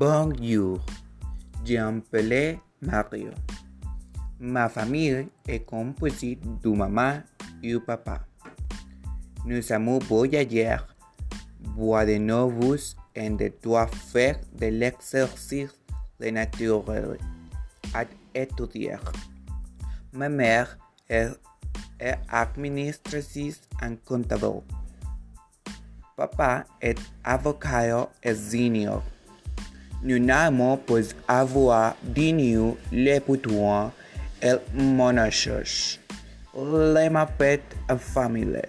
Bonjour, je m'appelle Mario. Ma famille est composée de maman et papa. Nous avons voyagé, boire de nouveaux et de doit faire de l'exercice de naturel à étudier. Ma mère est, est administratrice en comptable. Papa est avocat et senior. Nunamon poz avwa dinyo le putuan el monashosh. Le mapet a famile.